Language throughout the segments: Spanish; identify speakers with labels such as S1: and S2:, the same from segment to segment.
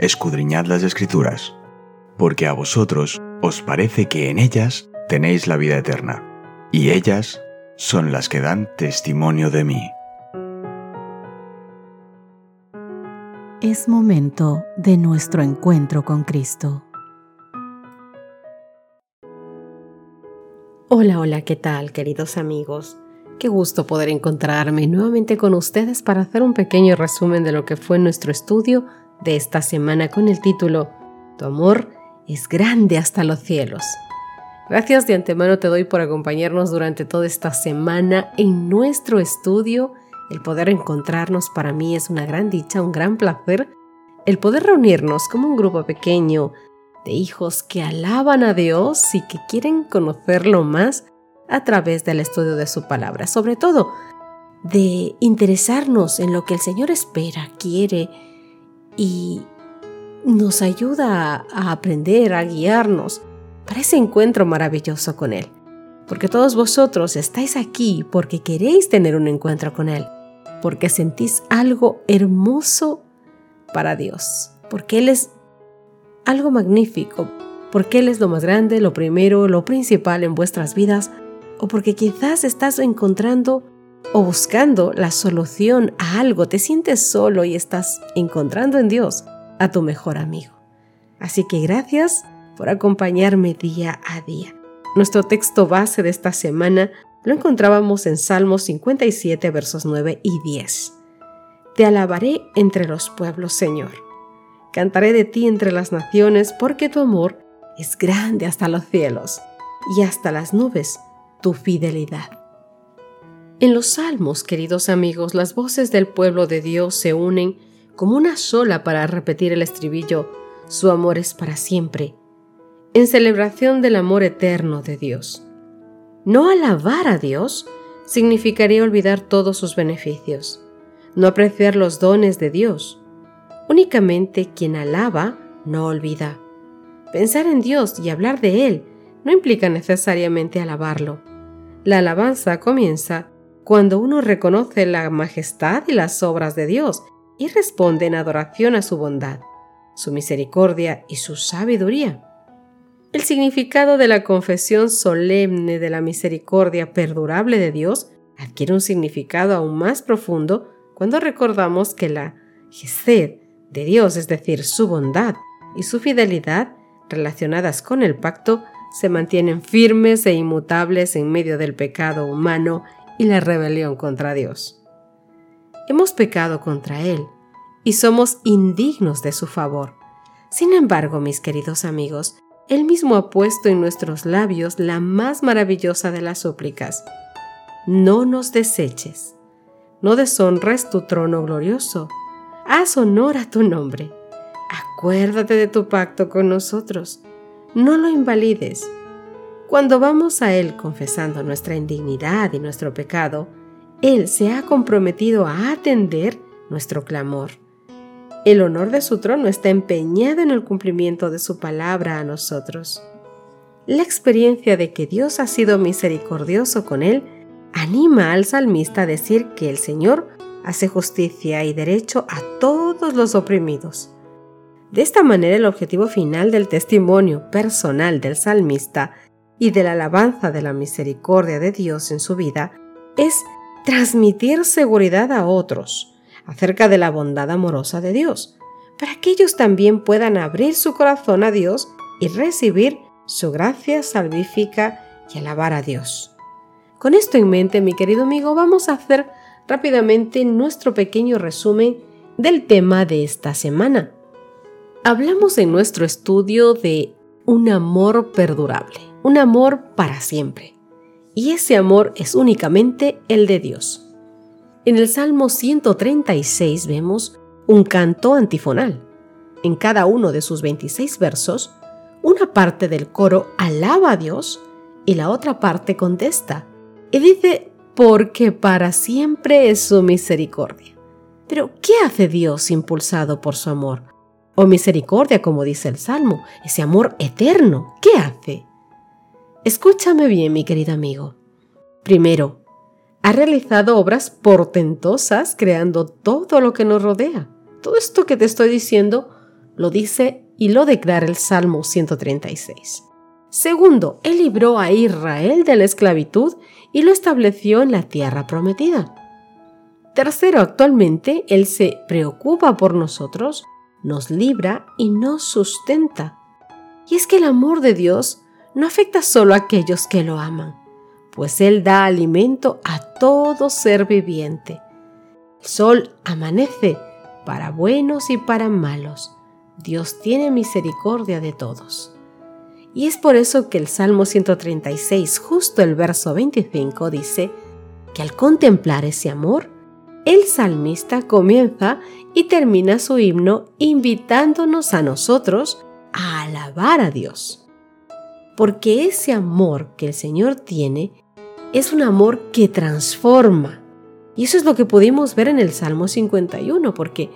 S1: escudriñad las escrituras, porque a vosotros os parece que en ellas tenéis la vida eterna, y ellas son las que dan testimonio de mí.
S2: Es momento de nuestro encuentro con Cristo.
S3: Hola, hola, ¿qué tal queridos amigos? Qué gusto poder encontrarme nuevamente con ustedes para hacer un pequeño resumen de lo que fue nuestro estudio de esta semana con el título Tu amor es grande hasta los cielos. Gracias de antemano te doy por acompañarnos durante toda esta semana en nuestro estudio. El poder encontrarnos para mí es una gran dicha, un gran placer. El poder reunirnos como un grupo pequeño de hijos que alaban a Dios y que quieren conocerlo más a través del estudio de su palabra. Sobre todo, de interesarnos en lo que el Señor espera, quiere y nos ayuda a aprender, a guiarnos para ese encuentro maravilloso con Él. Porque todos vosotros estáis aquí porque queréis tener un encuentro con Él, porque sentís algo hermoso para Dios, porque Él es algo magnífico, porque Él es lo más grande, lo primero, lo principal en vuestras vidas, o porque quizás estás encontrando o buscando la solución a algo, te sientes solo y estás encontrando en Dios a tu mejor amigo. Así que gracias por acompañarme día a día. Nuestro texto base de esta semana lo encontrábamos en Salmos 57 versos 9 y 10. Te alabaré entre los pueblos, Señor. Cantaré de ti entre las naciones porque tu amor es grande hasta los cielos y hasta las nubes tu fidelidad. En los salmos, queridos amigos, las voces del pueblo de Dios se unen como una sola para repetir el estribillo, su amor es para siempre, en celebración del amor eterno de Dios. No alabar a Dios significaría olvidar todos sus beneficios, no apreciar los dones de Dios. Únicamente quien alaba no olvida. Pensar en Dios y hablar de Él no implica necesariamente alabarlo. La alabanza comienza cuando uno reconoce la majestad y las obras de Dios y responde en adoración a su bondad, su misericordia y su sabiduría. El significado de la confesión solemne de la misericordia perdurable de Dios adquiere un significado aún más profundo cuando recordamos que la Gesed de Dios, es decir, su bondad y su fidelidad relacionadas con el pacto, se mantienen firmes e inmutables en medio del pecado humano y la rebelión contra Dios. Hemos pecado contra Él y somos indignos de su favor. Sin embargo, mis queridos amigos, Él mismo ha puesto en nuestros labios la más maravillosa de las súplicas. No nos deseches, no deshonres tu trono glorioso, haz honor a tu nombre, acuérdate de tu pacto con nosotros, no lo invalides cuando vamos a Él confesando nuestra indignidad y nuestro pecado, Él se ha comprometido a atender nuestro clamor. El honor de su trono está empeñado en el cumplimiento de su palabra a nosotros. La experiencia de que Dios ha sido misericordioso con él anima al salmista a decir que el Señor hace justicia y derecho a todos los oprimidos. De esta manera el objetivo final del testimonio personal del salmista y de la alabanza de la misericordia de Dios en su vida es transmitir seguridad a otros acerca de la bondad amorosa de Dios, para que ellos también puedan abrir su corazón a Dios y recibir su gracia salvífica y alabar a Dios. Con esto en mente, mi querido amigo, vamos a hacer rápidamente nuestro pequeño resumen del tema de esta semana. Hablamos en nuestro estudio de un amor perdurable un amor para siempre. Y ese amor es únicamente el de Dios. En el Salmo 136 vemos un canto antifonal. En cada uno de sus 26 versos, una parte del coro alaba a Dios y la otra parte contesta y dice, porque para siempre es su misericordia. Pero, ¿qué hace Dios impulsado por su amor? O misericordia, como dice el Salmo, ese amor eterno, ¿qué hace? Escúchame bien, mi querido amigo. Primero, ha realizado obras portentosas creando todo lo que nos rodea. Todo esto que te estoy diciendo Lo dice y lo declara el Salmo 136. Segundo, Él libró a Israel de la esclavitud y lo estableció en la tierra prometida. Tercero, actualmente Él se preocupa por nosotros, nos libra y nos sustenta. Y es que el amor de Dios no afecta solo a aquellos que lo aman, pues Él da alimento a todo ser viviente. El sol amanece para buenos y para malos. Dios tiene misericordia de todos. Y es por eso que el Salmo 136, justo el verso 25, dice que al contemplar ese amor, el salmista comienza y termina su himno invitándonos a nosotros a alabar a Dios. Porque ese amor que el Señor tiene es un amor que transforma. Y eso es lo que pudimos ver en el Salmo 51, porque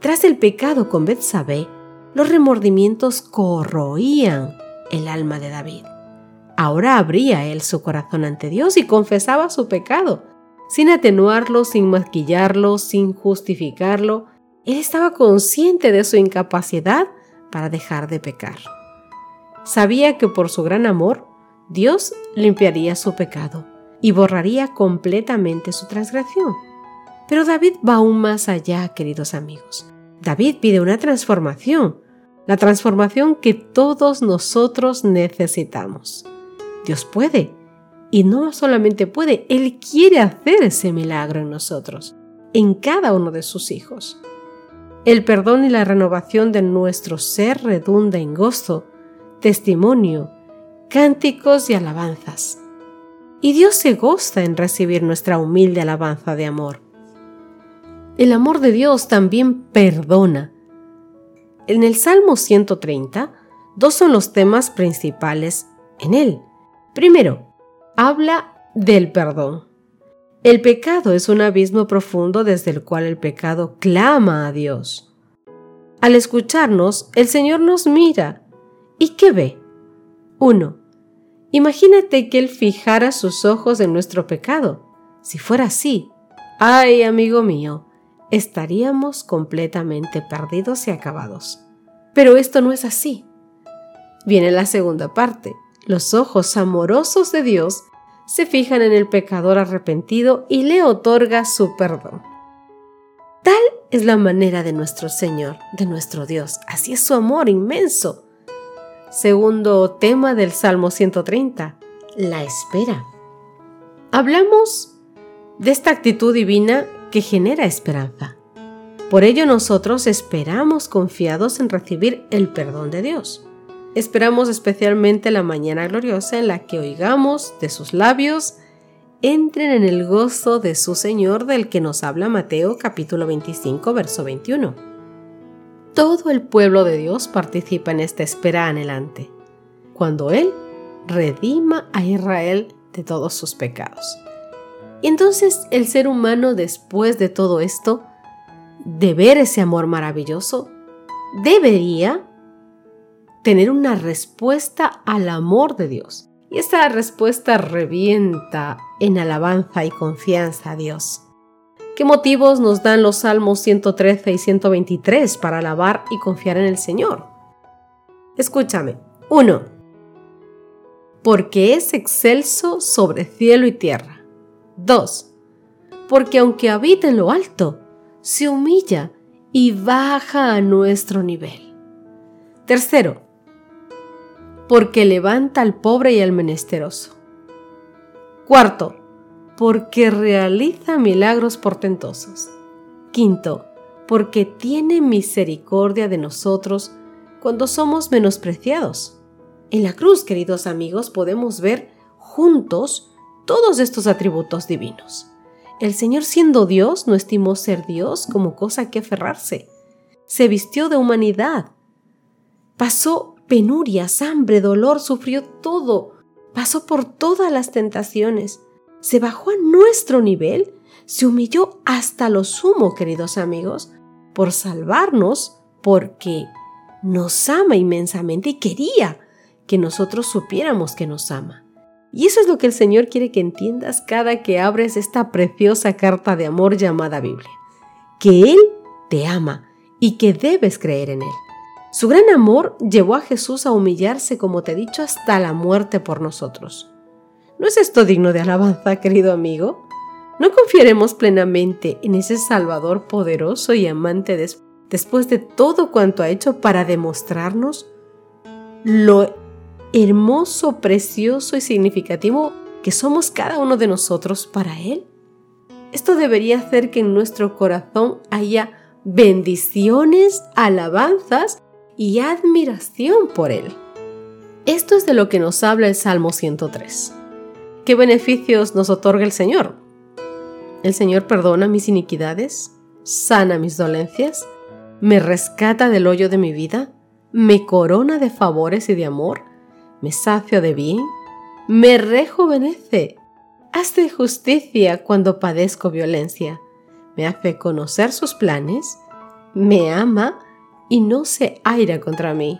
S3: tras el pecado con Betsabé, los remordimientos corroían el alma de David. Ahora abría él su corazón ante Dios y confesaba su pecado, sin atenuarlo, sin maquillarlo, sin justificarlo. Él estaba consciente de su incapacidad para dejar de pecar. Sabía que por su gran amor, Dios limpiaría su pecado y borraría completamente su transgresión. Pero David va aún más allá, queridos amigos. David pide una transformación, la transformación que todos nosotros necesitamos. Dios puede, y no solamente puede, Él quiere hacer ese milagro en nosotros, en cada uno de sus hijos. El perdón y la renovación de nuestro ser redunda en gozo, testimonio, cánticos y alabanzas. Y Dios se goza en recibir nuestra humilde alabanza de amor. El amor de Dios también perdona, en el Salmo 130, dos son los temas principales en él. Primero, habla del perdón. El pecado es un abismo profundo desde el cual el pecado clama a Dios. Al escucharnos, el Señor nos mira. ¿Y qué ve? 1. Imagínate que Él fijara sus ojos en nuestro pecado. Si fuera así, ay, amigo mío, estaríamos completamente perdidos y acabados. Pero esto no es así. Viene la segunda parte. Los ojos amorosos de Dios se fijan en el pecador arrepentido y le otorga su perdón. Tal es la manera de nuestro Señor, de nuestro Dios. Así es su amor inmenso. Segundo tema del Salmo 130, la espera. Hablamos de esta actitud divina que genera esperanza. Por ello nosotros esperamos confiados en recibir el perdón de Dios. Esperamos especialmente la mañana gloriosa en la que oigamos de sus labios, entren en el gozo de su Señor del que nos habla Mateo capítulo 25 verso 21. Todo el pueblo de Dios participa en esta espera anhelante, cuando Él redima a Israel de todos sus pecados. Y entonces el ser humano después de todo esto, de ver ese amor maravilloso, debería tener una respuesta al amor de Dios. Y esa respuesta revienta en alabanza y confianza a Dios. ¿Qué motivos nos dan los Salmos 113 y 123 para alabar y confiar en el Señor? Escúchame. 1. Porque es excelso sobre cielo y tierra 2. Porque aunque habita en lo alto, se humilla y baja a nuestro nivel. Tercero, porque levanta al pobre y al menesteroso. Cuarto, porque realiza milagros portentosos. Quinto, porque tiene misericordia de nosotros cuando somos menospreciados. En la cruz, queridos amigos, podemos ver juntos todos estos atributos divinos. El Señor siendo Dios no estimó ser Dios como cosa que aferrarse. Se vistió de humanidad. Pasó penurias, hambre, dolor, sufrió todo. Pasó por todas las tentaciones. Se bajó a nuestro nivel, se humilló hasta lo sumo, queridos amigos, por salvarnos, porque nos ama inmensamente y quería que nosotros supiéramos que nos ama. Y eso es lo que el Señor quiere que entiendas cada que abres esta preciosa carta de amor llamada Biblia. Que Él te ama y que debes creer en Él. Su gran amor llevó a Jesús a humillarse, como te he dicho, hasta la muerte por nosotros. ¿No es esto digno de alabanza, querido amigo? ¿No confiaremos plenamente en ese Salvador poderoso y amante después de todo cuanto ha hecho para demostrarnos lo hermoso, precioso y significativo que somos cada uno de nosotros para Él? Esto debería hacer que en nuestro corazón haya bendiciones, alabanzas y admiración por Él. Esto es de lo que nos habla el Salmo 103. ¿Qué beneficios nos otorga el Señor? El Señor perdona mis iniquidades, sana mis dolencias, me rescata del hoyo de mi vida, me corona de favores y de amor, me sacia de bien, me rejuvenece, hace justicia cuando padezco violencia, me hace conocer sus planes, me ama y no se aira contra mí.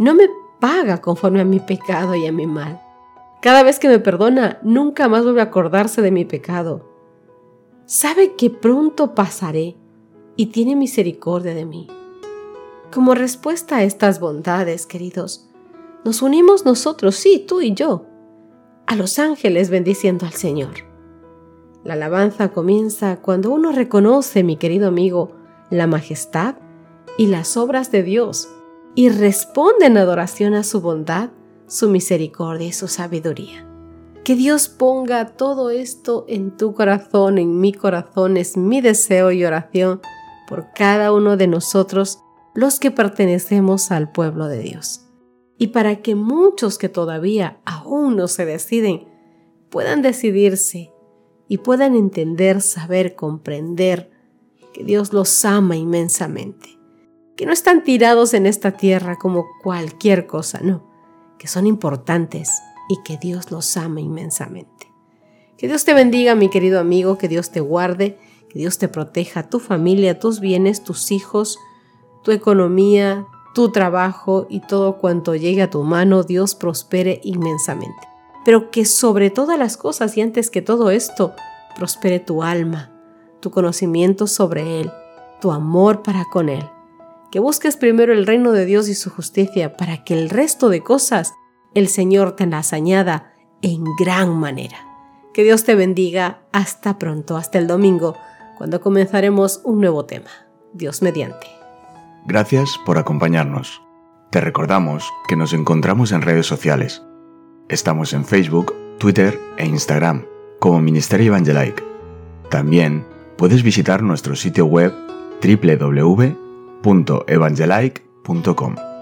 S3: No me paga conforme a mi pecado y a mi mal. Cada vez que me perdona, nunca más vuelve a acordarse de mi pecado. Sabe que pronto pasaré y tiene misericordia de mí. Como respuesta a estas bondades, queridos, nos unimos nosotros, sí, tú y yo, a los ángeles bendiciendo al Señor. La alabanza comienza cuando uno reconoce, mi querido amigo, la majestad y las obras de Dios y responde en adoración a su bondad, su misericordia y su sabiduría. Que Dios ponga todo esto en tu corazón, en mi corazón, es mi deseo y oración por cada uno de nosotros, los que pertenecemos al pueblo de Dios. Y para que muchos que todavía aún no se deciden, puedan decidirse y puedan entender, saber, comprender que Dios los ama inmensamente que no están tirados en esta tierra como cualquier cosa, no, que son importantes y que Dios los ama inmensamente. Que Dios te bendiga, mi querido amigo, que Dios te guarde, que Dios te proteja, tu familia, tus bienes, tus hijos, tu economía, tu trabajo y todo cuanto llegue a tu mano, Dios prospere inmensamente. Pero que sobre todas las cosas y antes que todo esto, prospere tu alma, tu conocimiento sobre Él, tu amor para con Él que busques primero el reino de Dios y su justicia para que el resto de cosas el Señor te las añada en gran manera. Que Dios te bendiga. Hasta pronto, hasta el domingo, cuando comenzaremos un nuevo tema. Dios mediante.
S1: Gracias por acompañarnos. Te recordamos que nos encontramos en redes sociales. Estamos en Facebook, Twitter e Instagram como Ministerio Evangelike. También puedes visitar nuestro sitio web www evangelike.com